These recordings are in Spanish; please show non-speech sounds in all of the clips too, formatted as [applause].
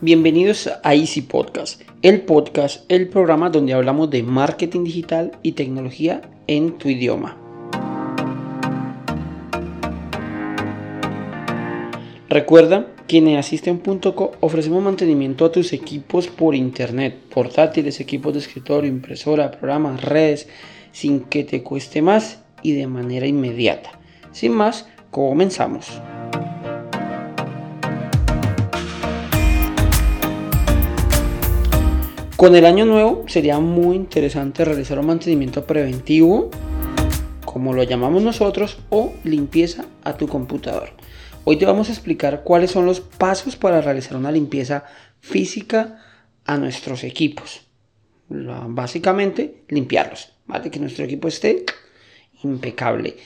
Bienvenidos a Easy Podcast, el podcast, el programa donde hablamos de marketing digital y tecnología en tu idioma. Recuerda que en asisten.co ofrecemos mantenimiento a tus equipos por internet, portátiles, equipos de escritorio, impresora, programas, redes, sin que te cueste más y de manera inmediata. Sin más, comenzamos. Con el año nuevo sería muy interesante realizar un mantenimiento preventivo, como lo llamamos nosotros, o limpieza a tu computador. Hoy te vamos a explicar cuáles son los pasos para realizar una limpieza física a nuestros equipos. Básicamente, limpiarlos, ¿vale? Que nuestro equipo esté impecable.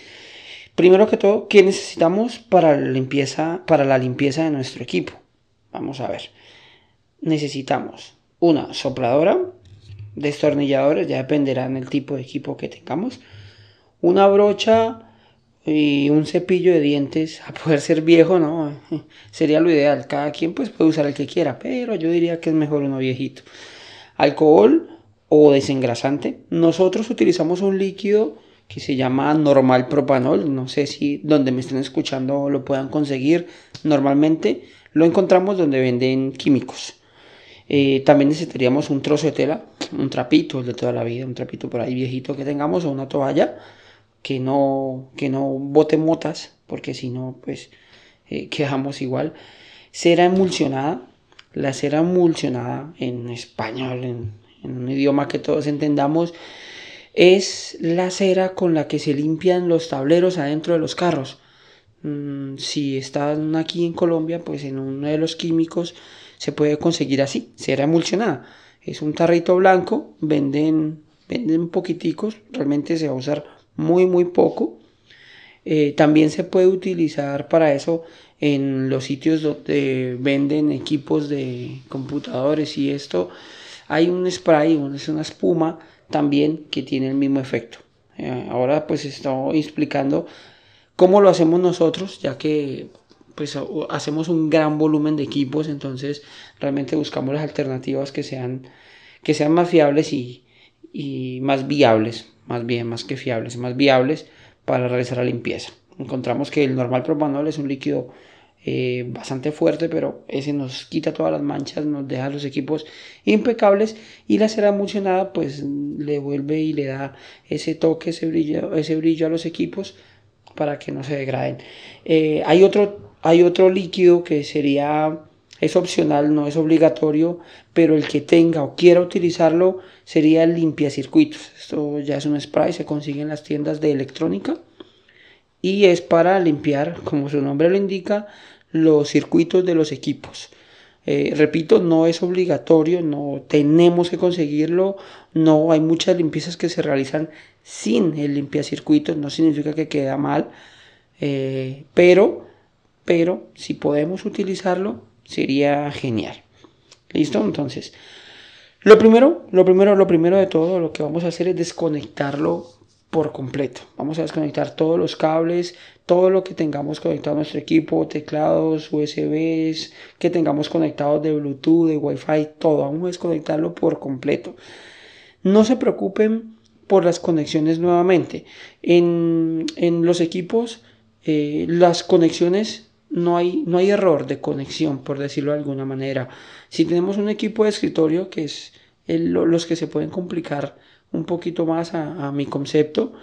Primero que todo, ¿qué necesitamos para la limpieza, para la limpieza de nuestro equipo? Vamos a ver. Necesitamos una sopladora, destornilladores, ya dependerán del tipo de equipo que tengamos, una brocha y un cepillo de dientes, a poder ser viejo, ¿no? [laughs] Sería lo ideal, cada quien pues puede usar el que quiera, pero yo diría que es mejor uno viejito. Alcohol o desengrasante, nosotros utilizamos un líquido que se llama normal propanol, no sé si donde me estén escuchando lo puedan conseguir, normalmente lo encontramos donde venden químicos. Eh, también necesitaríamos un trozo de tela, un trapito, el de toda la vida, un trapito por ahí viejito que tengamos o una toalla que no, que no bote motas, porque si no, pues eh, [laughs] quedamos igual. Cera emulsionada, la cera emulsionada en español, en, un idioma que todos entendamos, es la cera con la que se limpian los tableros adentro de los carros. Mm, si están aquí en Colombia, pues en uno de los químicos se puede conseguir así, cera emulsionada. Es un tarrito blanco, venden, venden poquiticos, realmente se va a usar muy muy poco. Eh, también se puede utilizar para eso en los sitios donde venden equipos de computadores y esto. Hay un spray, es una espuma también que tiene el mismo efecto. Eh, ahora pues estoy explicando cómo lo hacemos nosotros, ya que pues hacemos un gran volumen de equipos, entonces realmente buscamos las alternativas que sean, que sean más fiables y, más viables, más bien, más que fiables, más viables para realizar la limpieza. Encontramos que el normal propanol es un líquido eh, bastante fuerte, pero ese nos quita todas las manchas, nos deja los equipos impecables y la cera emulsionada pues le vuelve y le da ese toque, ese brillo, ese brillo a los equipos para que no se degraden. Eh, hay otro hay otro líquido que sería, es opcional, no es obligatorio, pero el que tenga o quiera utilizarlo sería el limpiacircuitos. Esto ya es un spray, se consigue en las tiendas de electrónica y es para limpiar, como su nombre lo indica, los circuitos de los equipos. Eh, repito, no es obligatorio, no tenemos que conseguirlo, no hay muchas limpiezas que se realizan sin el limpiacircuitos, no significa que queda mal, eh, pero pero si podemos utilizarlo sería genial. ¿Listo? Entonces, lo primero, lo primero, lo primero de todo, lo que vamos a hacer es desconectarlo por completo. Vamos a desconectar todos los cables, todo lo que tengamos conectado a nuestro equipo, teclados, USBs, que tengamos conectados de Bluetooth, de Wi-Fi, todo. Vamos a desconectarlo por completo. No se preocupen por las conexiones nuevamente. En, en los equipos, eh, las conexiones no hay, no hay error de conexión, por decirlo de alguna manera. Si tenemos un equipo de escritorio, que es los que se pueden complicar un poquito más a, mi concepto,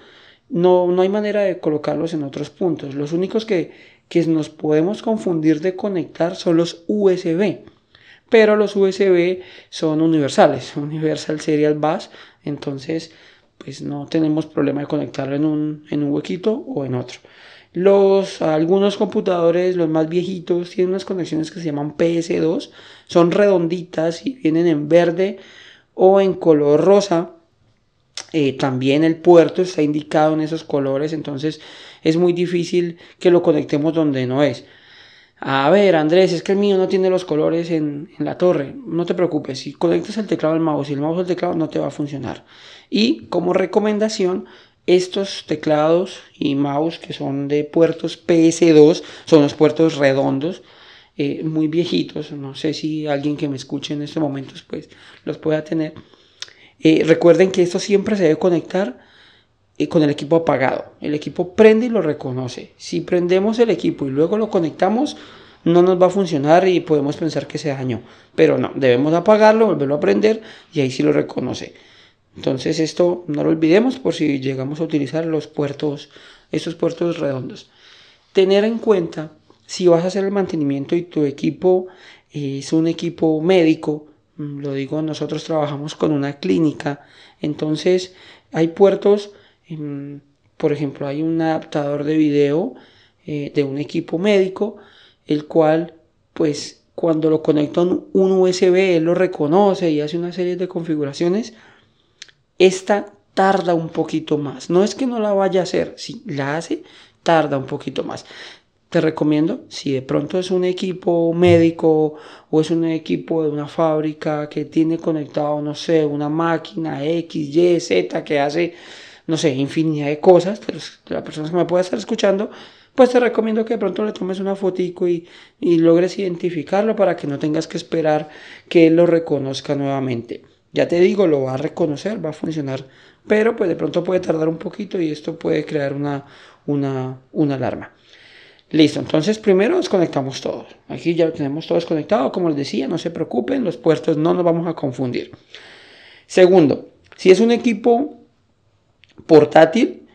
no, no, hay manera de colocarlos en otros puntos. Los únicos que, que nos podemos confundir de conectar son los USB. Pero los USB son universales, [laughs] Universal Serial Bus, entonces pues no tenemos problema de conectarlo en un, en un huequito o en otro. Los, algunos computadores, los más viejitos, tienen unas conexiones que se llaman PS2. Son redonditas y vienen en verde o en color rosa. Eh, también el puerto está indicado en esos colores, entonces es muy difícil que lo conectemos donde no es. A ver, Andrés, es que el mío no tiene los colores en, la torre. No te preocupes, si conectas el teclado al mouse y el mouse al teclado no te va a funcionar. Y como recomendación, estos teclados y mouse que son de puertos PS2, son los puertos redondos, eh, muy viejitos, no sé si alguien que me escuche en estos momentos pues los pueda tener, eh, recuerden que esto siempre se debe conectar con el equipo apagado. El equipo prende y lo reconoce. Si prendemos el equipo y luego lo conectamos, no nos va a funcionar y podemos pensar que se dañó. Pero no, debemos apagarlo, volverlo a prender y ahí sí lo reconoce. Entonces esto no lo olvidemos por si llegamos a utilizar los puertos, estos puertos redondos. Tener en cuenta si vas a hacer el mantenimiento y tu equipo es un equipo médico, mm, lo digo, nosotros trabajamos con una clínica, entonces hay puertos, em, por ejemplo, hay un adaptador de video eh, de un equipo médico, el cual, pues, cuando lo conecta a un USB, él lo reconoce y hace una serie de configuraciones. Esta tarda un poquito más. No es que no la vaya a hacer, si la hace, tarda un poquito más te recomiendo, si de pronto es un equipo médico o es un equipo de una fábrica que tiene conectado, no sé, una máquina X, Y, Z que hace, no sé, infinidad de cosas, pero la persona que me pueda estar escuchando, pues te recomiendo que de pronto le tomes una fotico y, y logres identificarlo para que no tengas que esperar que él lo reconozca nuevamente. Ya te digo, lo va a reconocer, va a funcionar, pero pues de pronto puede tardar un poquito y esto puede crear una, una, una alarma. Listo, entonces primero desconectamos todo. Aquí ya lo tenemos todo desconectado, como les decía, no se preocupen, los puertos no nos vamos a confundir. Segundo, si es un equipo portátil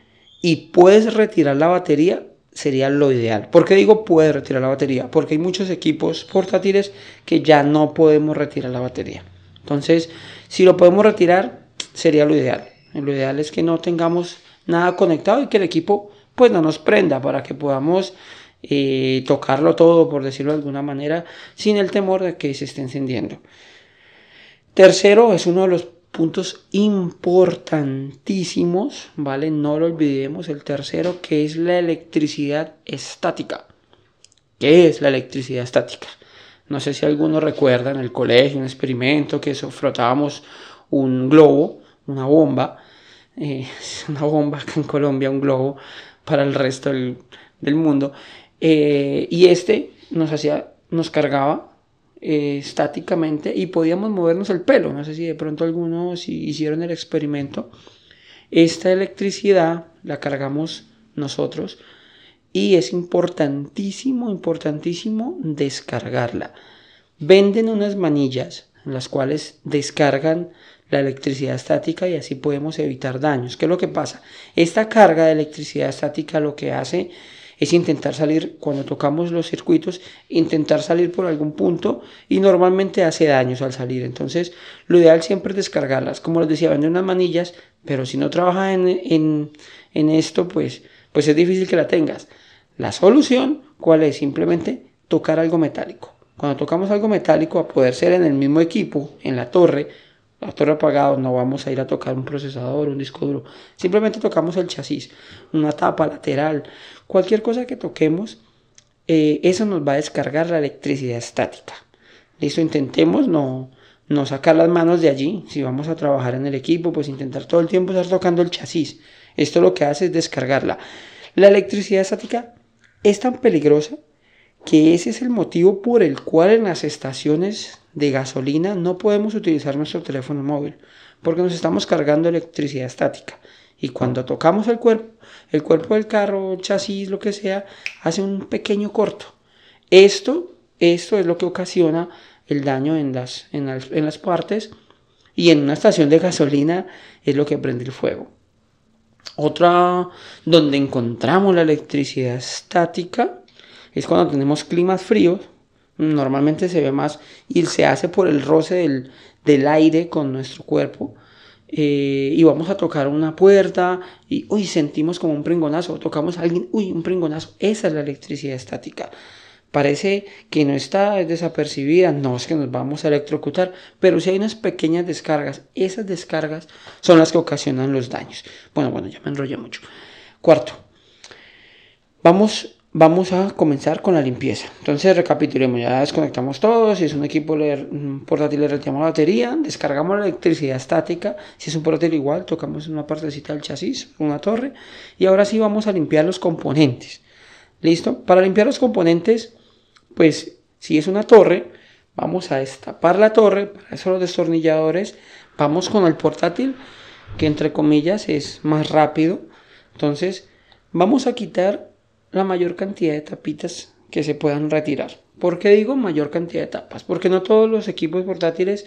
y puedes retirar la batería, sería lo ideal. ¿Por qué digo puedes retirar la batería? Porque hay muchos equipos portátiles que ya no podemos retirar la batería. Entonces, si lo podemos retirar, sería lo ideal. Lo ideal es que no tengamos nada conectado y que el equipo pues no nos prenda para que podamos tocarlo todo, por decirlo de alguna manera, sin el temor de que se esté encendiendo. Tercero, es uno de los puntos importantísimos, ¿vale? No lo olvidemos, el tercero, que es la electricidad estática. ¿Qué es la electricidad estática? No sé si alguno recuerda en el colegio un experimento que frotábamos un globo, una bomba, eh, [laughs] una bomba acá en Colombia, un globo para el resto del, del mundo, eh, y este nos hacía, nos cargaba eh, estáticamente y podíamos movernos el pelo. No sé si de pronto algunos hicieron el experimento. Esta electricidad la cargamos nosotros y es importantísimo, importantísimo descargarla. Venden unas manillas en las cuales descargan la electricidad estática y así podemos evitar daños. ¿Qué es lo que pasa? Esta carga de electricidad estática lo que hace es intentar salir, cuando tocamos los circuitos, intentar salir por algún punto y normalmente hace daños al salir. Entonces, lo ideal siempre es descargarlas. Como les decía, venden unas manillas, pero si no trabajas en, en, esto, pues, pues es difícil que la tengas. La solución, ¿cuál es? Simplemente tocar algo metálico. Cuando tocamos algo metálico, a poder ser en el mismo equipo, en la torre, la torre apagado, no vamos a ir a tocar un procesador, un disco duro. Simplemente tocamos el chasis, una tapa lateral, cualquier cosa que toquemos, eh, eso nos va a descargar la electricidad estática. Listo, intentemos no, no sacar las manos de allí. Si vamos a trabajar en el equipo, pues intentar todo el tiempo estar tocando el chasis. Esto lo que hace es descargarla. La electricidad estática es tan peligrosa que ese es el motivo por el cual en las estaciones de gasolina no podemos utilizar nuestro teléfono móvil, porque nos estamos cargando electricidad estática. Y cuando tocamos el cuerpo, el cuerpo del carro, el chasis, lo que sea, hace un pequeño corto. Esto, esto es lo que ocasiona el daño en las, en las, partes y en una estación de gasolina es lo que prende el fuego. Otra donde encontramos la electricidad estática es cuando tenemos climas fríos. Normalmente se ve más y se hace por el roce del, del aire con nuestro cuerpo. Eh, y vamos a tocar una puerta y uy, sentimos como un pringonazo, tocamos a alguien, uy, un pringonazo. Esa es la electricidad estática. Parece que no está desapercibida, no es que nos vamos a electrocutar, pero si hay unas pequeñas descargas, esas descargas son las que ocasionan los daños. Bueno, bueno, ya me enrollé mucho. Cuarto, vamos vamos a comenzar con la limpieza. Entonces recapitulemos, ya desconectamos todo, si es un equipo portátil le retiramos la batería, descargamos la electricidad estática, si es un portátil igual, tocamos una partecita del chasis, una torre, y ahora sí vamos a limpiar los componentes. ¿Listo? Para limpiar los componentes, pues Si es una torre, vamos a destapar la torre, para eso los destornilladores, vamos con el portátil, que entre comillas es más rápido. Entonces, vamos a quitar la mayor cantidad de tapitas que se puedan retirar. ¿Por qué digo mayor cantidad de tapas? Porque no todos los equipos portátiles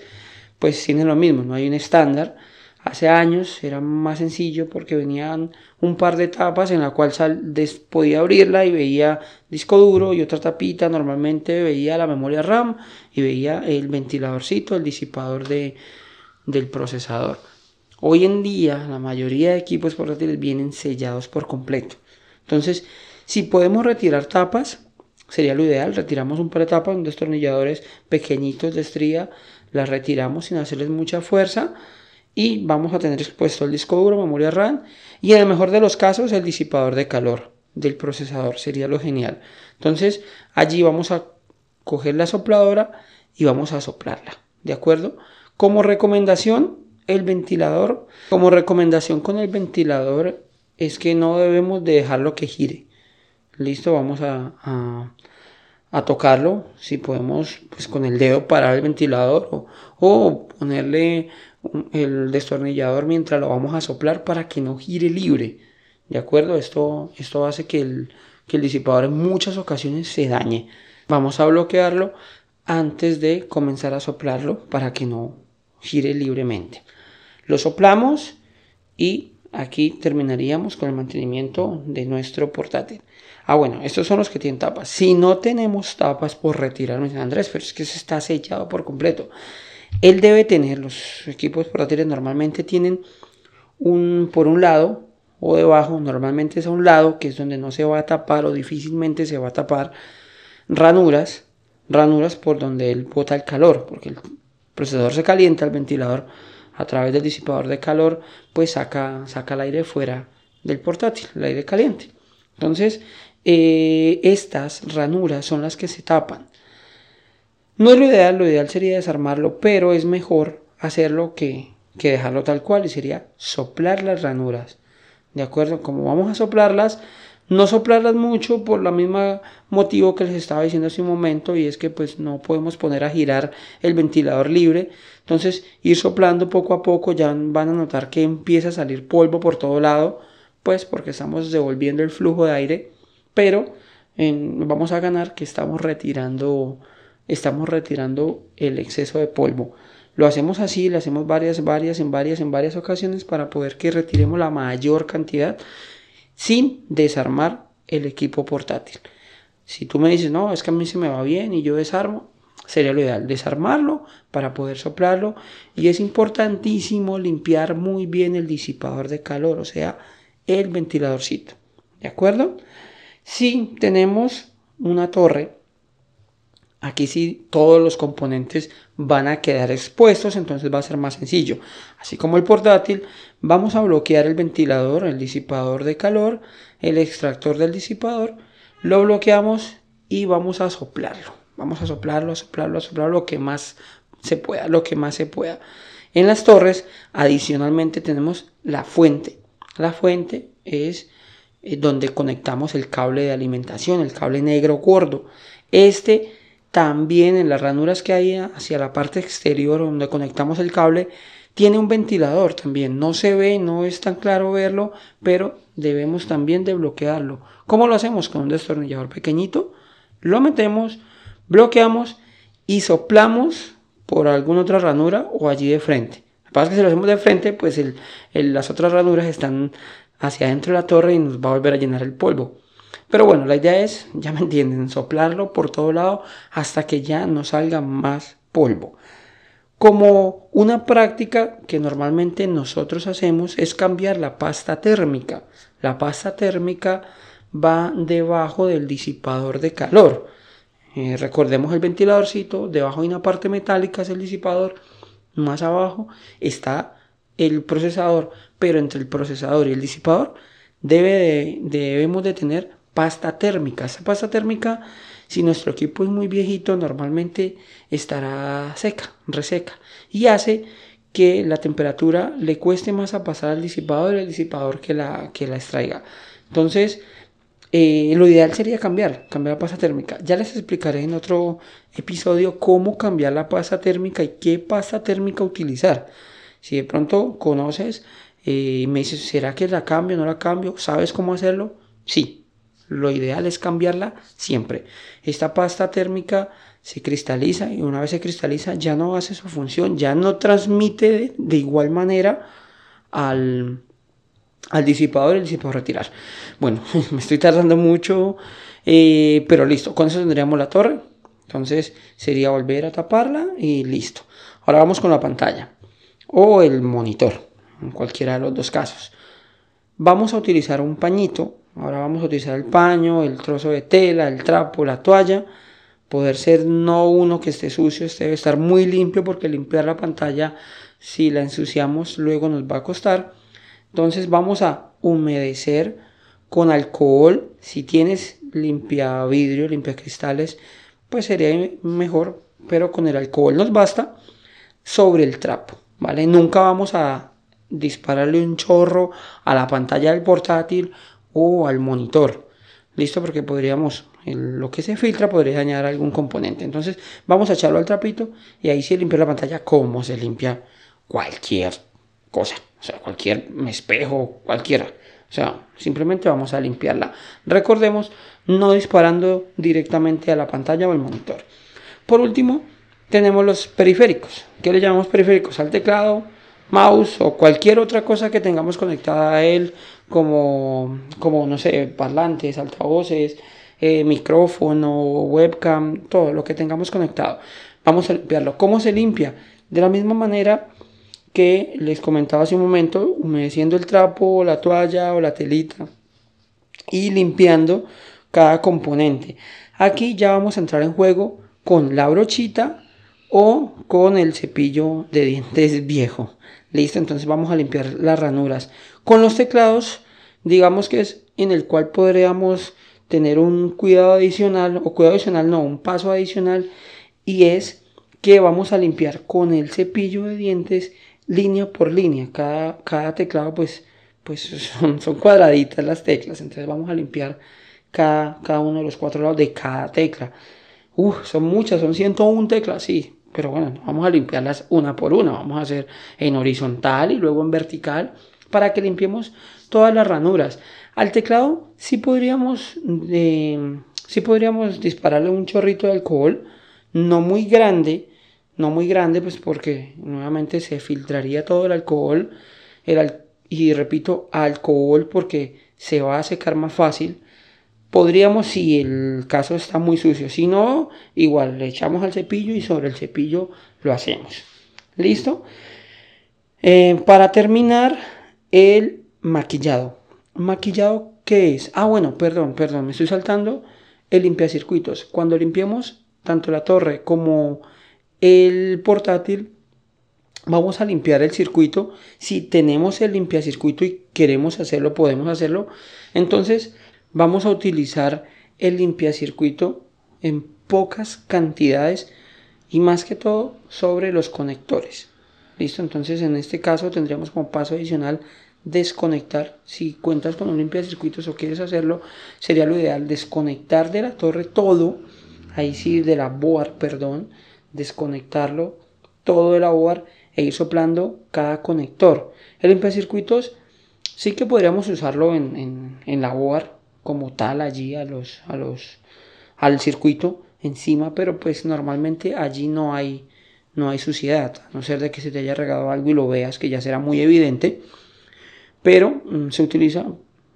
pues tienen lo mismo, no hay un estándar. Hace años era más sencillo porque venían un par de tapas en la cual podía abrirla y veía disco duro y otra tapita. Normalmente veía la memoria RAM y veía el ventiladorcito, el disipador de, del procesador. Hoy en día la mayoría de equipos portátiles vienen sellados por completo. Entonces, si podemos retirar tapas, sería lo ideal. Retiramos un par de tapas, un destornilladores pequeñitos de estría, las retiramos sin hacerles mucha fuerza y vamos a tener expuesto el disco duro, memoria RAM y en el mejor de los casos el disipador de calor del procesador, sería lo genial. Entonces allí vamos a coger la sopladora y vamos a soplarla, ¿de acuerdo? Como recomendación, el ventilador, como recomendación con el ventilador es que no debemos de dejarlo que gire. Listo, vamos a, a, tocarlo. Si podemos, pues con el dedo parar el ventilador o, ponerle el destornillador mientras lo vamos a soplar para que no gire libre. ¿De acuerdo? Esto, esto hace que el, que el disipador en muchas ocasiones se dañe. Vamos a bloquearlo antes de comenzar a soplarlo para que no gire libremente. Lo soplamos y aquí terminaríamos con el mantenimiento de nuestro portátil. Ah, bueno, estos son los que tienen tapas. Si no tenemos tapas por retirar, me Andrés, pero es que se está sellado por completo. Él debe tener, los equipos portátiles normalmente tienen un, por un lado o debajo, normalmente es a un lado, que es donde no se va a tapar o difícilmente se va a tapar, ranuras, ranuras por donde él bota el calor, porque el procesador se calienta, el ventilador a través del disipador de calor, pues saca, saca el aire fuera del portátil, el aire caliente. Entonces, eh, estas ranuras son las que se tapan. No es lo ideal, lo ideal sería desarmarlo, pero es mejor hacerlo que, que dejarlo tal cual y sería soplar las ranuras. ¿De acuerdo? Como vamos a soplarlas, no soplarlas mucho por la misma motivo que les estaba diciendo hace un momento y es que pues no podemos poner a girar el ventilador libre. Entonces ir soplando poco a poco ya van a notar que empieza a salir polvo por todo lado, pues porque estamos devolviendo el flujo de aire, pero vamos a ganar que estamos retirando estamos retirando el exceso de polvo. Lo hacemos así, lo hacemos varias, varias, en varias, en varias ocasiones para poder que retiremos la mayor cantidad sin desarmar el equipo portátil. Si tú me dices, no, es que a mí se me va bien y yo desarmo, sería lo ideal, desarmarlo para poder soplarlo. Y es importantísimo limpiar muy bien el disipador de calor, o sea, el ventiladorcito. ¿De acuerdo? Si tenemos una torre Aquí sí todos los componentes van a quedar expuestos, entonces va a ser más sencillo. Así como el portátil, vamos a bloquear el ventilador, el disipador de calor, el extractor del disipador, lo bloqueamos y vamos a soplarlo. Vamos a soplarlo, a soplarlo, a soplarlo lo que más se pueda, lo que más se pueda. En las torres, adicionalmente tenemos la fuente. La fuente es eh, donde conectamos el cable de alimentación, el cable negro gordo. Este también en las ranuras que hay hacia la parte exterior donde conectamos el cable, tiene un ventilador también. No se ve, no es tan claro verlo, pero debemos también de bloquearlo. ¿Cómo lo hacemos? Con un destornillador pequeñito. Lo metemos, bloqueamos y soplamos por alguna otra ranura o allí de frente. Lo que pasa es que si lo hacemos de frente, pues las otras ranuras están hacia adentro de la torre y nos va a volver a llenar el polvo. Pero bueno, la idea es, ya me entienden, soplarlo por todo lado hasta que ya no salga más polvo. Como una práctica que normalmente nosotros hacemos es cambiar la pasta térmica. La pasta térmica va debajo del disipador de calor. Eh, recordemos el ventiladorcito, debajo hay una parte metálica, es el disipador, más abajo está el procesador, pero entre el procesador y el disipador debe debemos de tener pasta térmica. Esa pasta térmica, si nuestro equipo es muy viejito, normalmente estará seca, reseca, y hace que la temperatura le cueste más a pasar al disipador, el disipador que la, que la extraiga. Entonces, eh, lo ideal sería cambiar, cambiar la pasta térmica. Ya les explicaré en otro episodio cómo cambiar la pasta térmica y qué pasta térmica utilizar. Si de pronto conoces y eh, me dices, ¿será que la cambio no la cambio? ¿Sabes cómo hacerlo? Sí, lo ideal es cambiarla siempre. Esta pasta térmica se cristaliza y una vez se cristaliza ya no hace su función, ya no transmite de igual manera al, al disipador y el disipador retirar. Bueno, [laughs] me estoy tardando mucho, eh, pero listo, con eso tendríamos la torre. Entonces sería volver a taparla y listo. Ahora vamos con la pantalla o el monitor, en cualquiera de los dos casos. Vamos a utilizar un pañito, ahora vamos a utilizar el paño, el trozo de tela, el trapo, la toalla. Poder ser no uno que esté sucio, este debe estar muy limpio porque limpiar la pantalla si la ensuciamos luego nos va a costar. Entonces vamos a humedecer con alcohol. Si tienes limpia vidrio, limpia cristales, pues sería mejor, pero con el alcohol nos basta sobre el trapo, ¿vale? Nunca vamos a dispararle un chorro a la pantalla del portátil o al monitor. ¿Listo? Porque podríamos, lo que se filtra podría dañar algún componente. Entonces vamos a echarlo al trapito y ahí se limpia la pantalla como se limpia cualquier cosa. O sea, cualquier espejo, cualquiera. O sea, simplemente vamos a limpiarla. Recordemos, no disparando directamente a la pantalla o al monitor. Por último, tenemos los periféricos. ¿Qué le llamamos periféricos? Al teclado, mouse o cualquier otra cosa que tengamos conectada a él, como, como no sé, parlantes, altavoces, eh, micrófono, webcam, todo lo que tengamos conectado. Vamos a limpiarlo. ¿Cómo se limpia? De la misma manera que les comentaba hace un momento, humedeciendo el trapo, la toalla o la telita y limpiando cada componente. Aquí ya vamos a entrar en juego con la brochita o con el cepillo de dientes viejo. Listo, entonces vamos a limpiar las ranuras. Con los teclados, digamos que es en el cual podríamos tener un cuidado adicional, o cuidado adicional, no, un paso adicional, y es que vamos a limpiar con el cepillo de dientes línea por línea. Cada, cada teclado pues, pues son, son, cuadraditas las teclas. Entonces vamos a limpiar cada, cada uno de los cuatro lados de cada tecla. Uf, son muchas, son 101 teclas, sí. Pero bueno, vamos a limpiarlas una por una. Vamos a hacer en horizontal y luego en vertical para que limpiemos todas las ranuras. Al teclado sí podríamos, eh, sí podríamos dispararle un chorrito de alcohol, no muy grande, no muy grande, pues porque nuevamente se filtraría todo el alcohol, y repito, alcohol porque se va a secar más fácil. Podríamos, si el caso está muy sucio, si no, igual le echamos al cepillo y sobre el cepillo lo hacemos. ¿Listo? Eh, para terminar, el maquillado. ¿Maquillado qué es? Ah, bueno, perdón, perdón, me estoy saltando el limpiacircuitos. Cuando limpiemos tanto la torre como el portátil, vamos a limpiar el circuito. Si tenemos el limpiacircuito y queremos hacerlo, podemos hacerlo. Entonces vamos a utilizar el limpiacircuito en pocas cantidades y más que todo sobre los conectores. Listo, entonces en este caso tendríamos como paso adicional desconectar. Si cuentas con un limpiacircuitos o quieres hacerlo, sería lo ideal desconectar de la torre todo, ahí sí de la board, perdón, desconectarlo todo de la board e ir soplando cada conector. El circuitos sí que podríamos usarlo en, la board como tal allí a los, a los, al circuito encima, pero pues normalmente allí no hay, no hay suciedad, a no ser de que se te haya regado algo y lo veas que ya será muy evidente, pero mm, se utiliza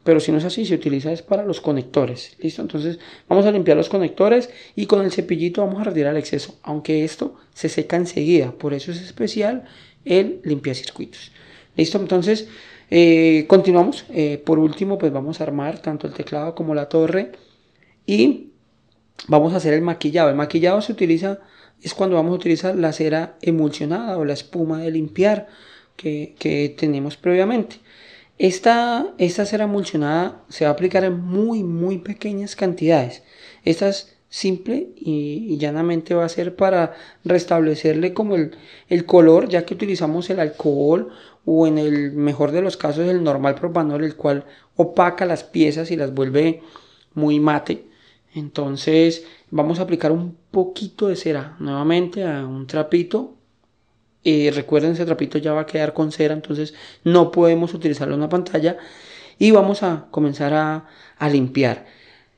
pero si no es así, se utiliza es para los conectores. ¿Listo? Entonces vamos a limpiar los conectores y con el cepillito vamos a retirar el exceso. Aunque esto se seca enseguida. Por eso es especial el circuitos. ¿Listo? Entonces eh, continuamos. Eh, por último, pues vamos a armar tanto el teclado como la torre. Y vamos a hacer el maquillado. El maquillado se utiliza, es cuando vamos a utilizar la cera emulsionada o la espuma de limpiar que, que tenemos previamente. Esta, esta cera emulsionada se va a aplicar en muy, muy pequeñas cantidades. Esta es simple y, llanamente va a ser para restablecerle como el, el, color, ya que utilizamos el alcohol o en el mejor de los casos el normal propanol, el cual opaca las piezas y las vuelve muy mate. Entonces vamos a aplicar un poquito de cera nuevamente a un trapito. Eh, recuerden, ese trapito ya va a quedar con cera, entonces no podemos utilizarlo en la pantalla. Y vamos a comenzar a, a limpiar.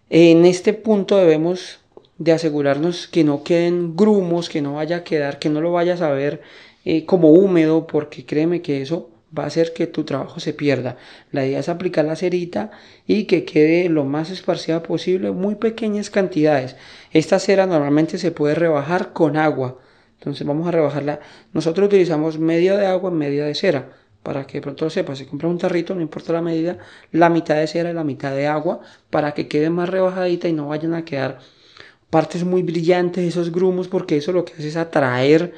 En este punto debemos de asegurarnos que no queden grumos, que no vaya a quedar, que no lo vayas a ver eh, como húmedo, porque créeme que eso va a hacer que tu trabajo se pierda. La idea es aplicar la cerita y que quede lo más esparcida posible, muy pequeñas cantidades. Esta cera normalmente se puede rebajar con agua. Entonces vamos a rebajarla. Nosotros utilizamos media de agua, media de cera. Para que de pronto lo sepas, si compras un tarrito, no importa la medida, la mitad de cera y la mitad de agua, para que quede más rebajadita y no vayan a quedar partes muy brillantes, esos grumos, porque eso lo que hace es atraer,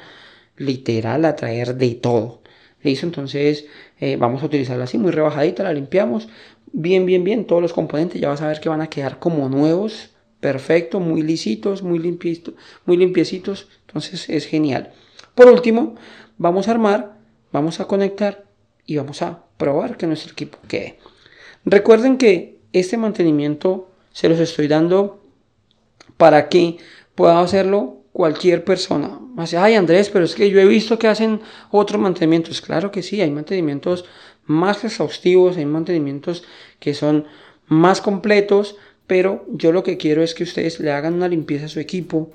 literal, atraer de todo. ¿Listo? Entonces eh, vamos a utilizarla así, muy rebajadita, la limpiamos bien, bien, bien, todos los componentes, ya vas a ver que van a quedar como nuevos, perfecto, muy lisitos, muy, limpiecitos, muy limpiecitos, entonces es genial. Por último, vamos a armar, vamos a conectar y vamos a probar que nuestro equipo quede. Recuerden que este mantenimiento se los estoy dando para que pueda hacerlo cualquier persona. Dice, ay Andrés, pero es que yo he visto que hacen otros mantenimientos. Claro que sí, hay mantenimientos más exhaustivos, hay mantenimientos que son más completos, pero yo lo que quiero es que ustedes le hagan una limpieza a su equipo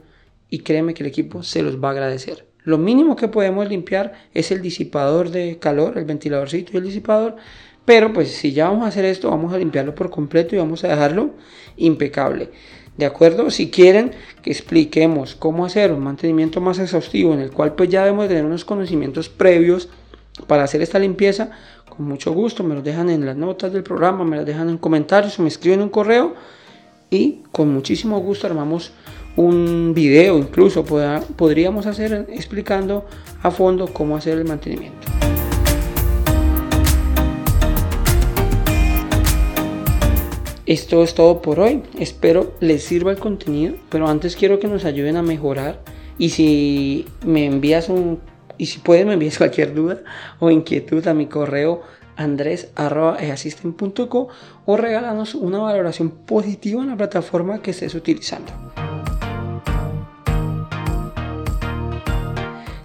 y créeme que el equipo se los va a agradecer. Lo mínimo que podemos limpiar es el disipador de calor, el ventiladorcito y el disipador, pero pues si ya vamos a hacer esto, vamos a limpiarlo por completo y vamos a dejarlo impecable. ¿De acuerdo? Si quieren que expliquemos cómo hacer un mantenimiento más exhaustivo en el cual pues ya debemos tener unos conocimientos previos para hacer esta limpieza, con mucho gusto me los dejan en las notas del programa, me las dejan en comentarios me escriben un correo y con muchísimo gusto armamos un video incluso podríamos hacer explicando a fondo cómo hacer el mantenimiento. Esto es todo por hoy. Espero les sirva el contenido, pero antes quiero que nos ayuden a mejorar. Y si me envías un y si puedes me envías [laughs] cualquier duda o inquietud a mi correo andres.easisten.co o regálanos una valoración positiva en la plataforma que estés utilizando.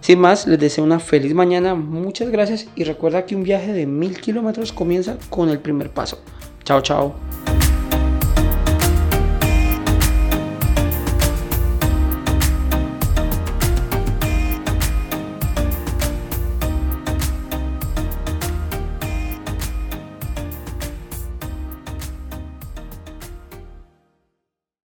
Sin más, les deseo una feliz mañana, muchas gracias y recuerda que un viaje de mil kilómetros comienza con el primer paso. Chao, chao.